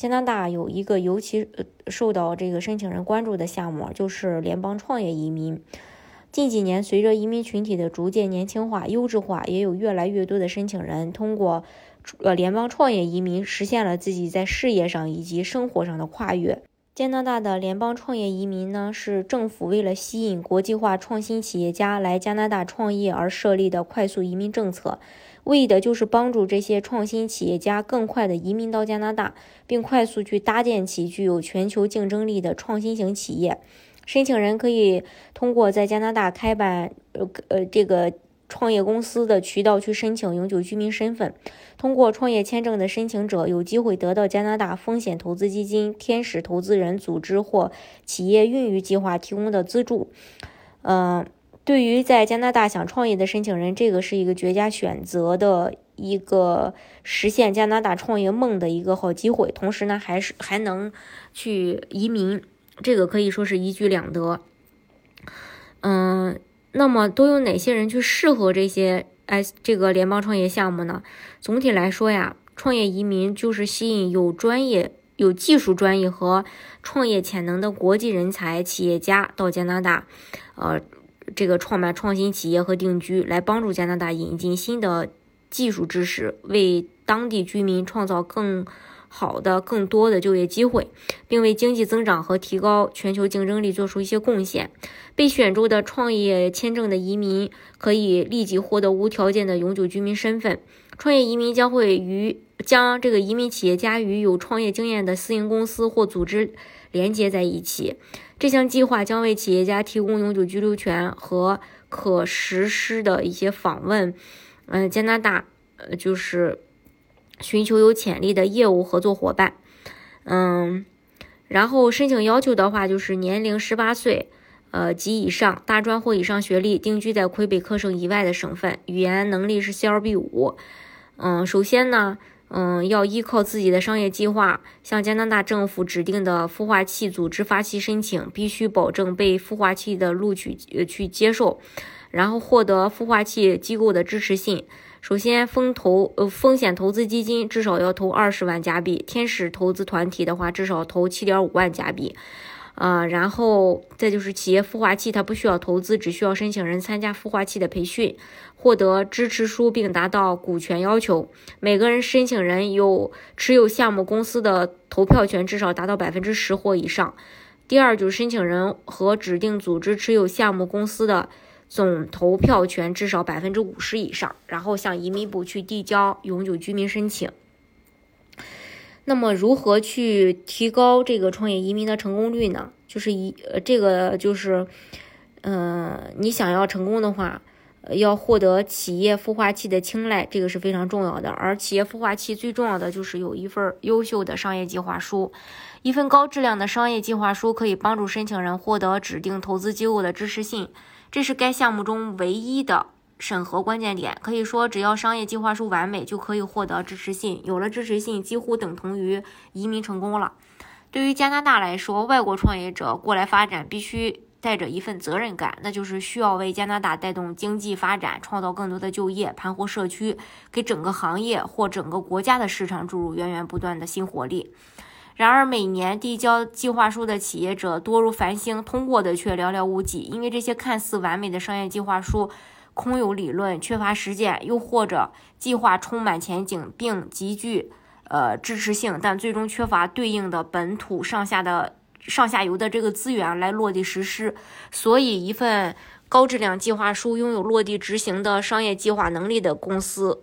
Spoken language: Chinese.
加拿大有一个尤其受到这个申请人关注的项目，就是联邦创业移民。近几年，随着移民群体的逐渐年轻化、优质化，也有越来越多的申请人通过呃联邦创业移民实现了自己在事业上以及生活上的跨越。加拿大的联邦创业移民呢，是政府为了吸引国际化创新企业家来加拿大创业而设立的快速移民政策。为的就是帮助这些创新企业家更快的移民到加拿大，并快速去搭建起具有全球竞争力的创新型企业。申请人可以通过在加拿大开办呃呃这个创业公司的渠道去申请永久居民身份。通过创业签证的申请者有机会得到加拿大风险投资基金、天使投资人组织或企业孕育计划提供的资助。嗯。对于在加拿大想创业的申请人，这个是一个绝佳选择的一个实现加拿大创业梦的一个好机会。同时呢，还是还能去移民，这个可以说是一举两得。嗯，那么都有哪些人去适合这些哎这个联邦创业项目呢？总体来说呀，创业移民就是吸引有专业、有技术专业和创业潜能的国际人才、企业家到加拿大，呃。这个创办创新企业和定居，来帮助加拿大引进新的技术知识，为当地居民创造更好的、更多的就业机会，并为经济增长和提高全球竞争力做出一些贡献。被选中的创业签证的移民可以立即获得无条件的永久居民身份。创业移民将会与将这个移民企业家与有创业经验的私营公司或组织连接在一起。这项计划将为企业家提供永久居留权和可实施的一些访问。嗯，加拿大呃就是寻求有潜力的业务合作伙伴。嗯，然后申请要求的话就是年龄十八岁呃及以上，大专或以上学历，定居在魁北克省以外的省份，语言能力是 CLB 五。嗯，首先呢。嗯，要依靠自己的商业计划向加拿大政府指定的孵化器组织发起申请，必须保证被孵化器的录取呃去接受，然后获得孵化器机构的支持信。首先，风投呃风险投资基金至少要投二十万加币，天使投资团体的话至少投七点五万加币。啊，然后再就是企业孵化器，它不需要投资，只需要申请人参加孵化器的培训，获得支持书，并达到股权要求。每个人申请人有持有项目公司的投票权，至少达到百分之十或以上。第二就是申请人和指定组织持有项目公司的总投票权至少百分之五十以上，然后向移民部去递交永久居民申请。那么如何去提高这个创业移民的成功率呢？就是一呃，这个就是，嗯，你想要成功的话，要获得企业孵化器的青睐，这个是非常重要的。而企业孵化器最重要的就是有一份优秀的商业计划书，一份高质量的商业计划书可以帮助申请人获得指定投资机构的支持信，这是该项目中唯一的。审核关键点可以说，只要商业计划书完美，就可以获得支持信。有了支持信，几乎等同于移民成功了。对于加拿大来说，外国创业者过来发展，必须带着一份责任感，那就是需要为加拿大带动经济发展，创造更多的就业，盘活社区，给整个行业或整个国家的市场注入源源不断的新活力。然而，每年递交计划书的企业者多如繁星，通过的却寥寥无几，因为这些看似完美的商业计划书。空有理论，缺乏实践，又或者计划充满前景并极具呃支持性，但最终缺乏对应的本土上下的上下游的这个资源来落地实施。所以，一份高质量计划书，拥有落地执行的商业计划能力的公司。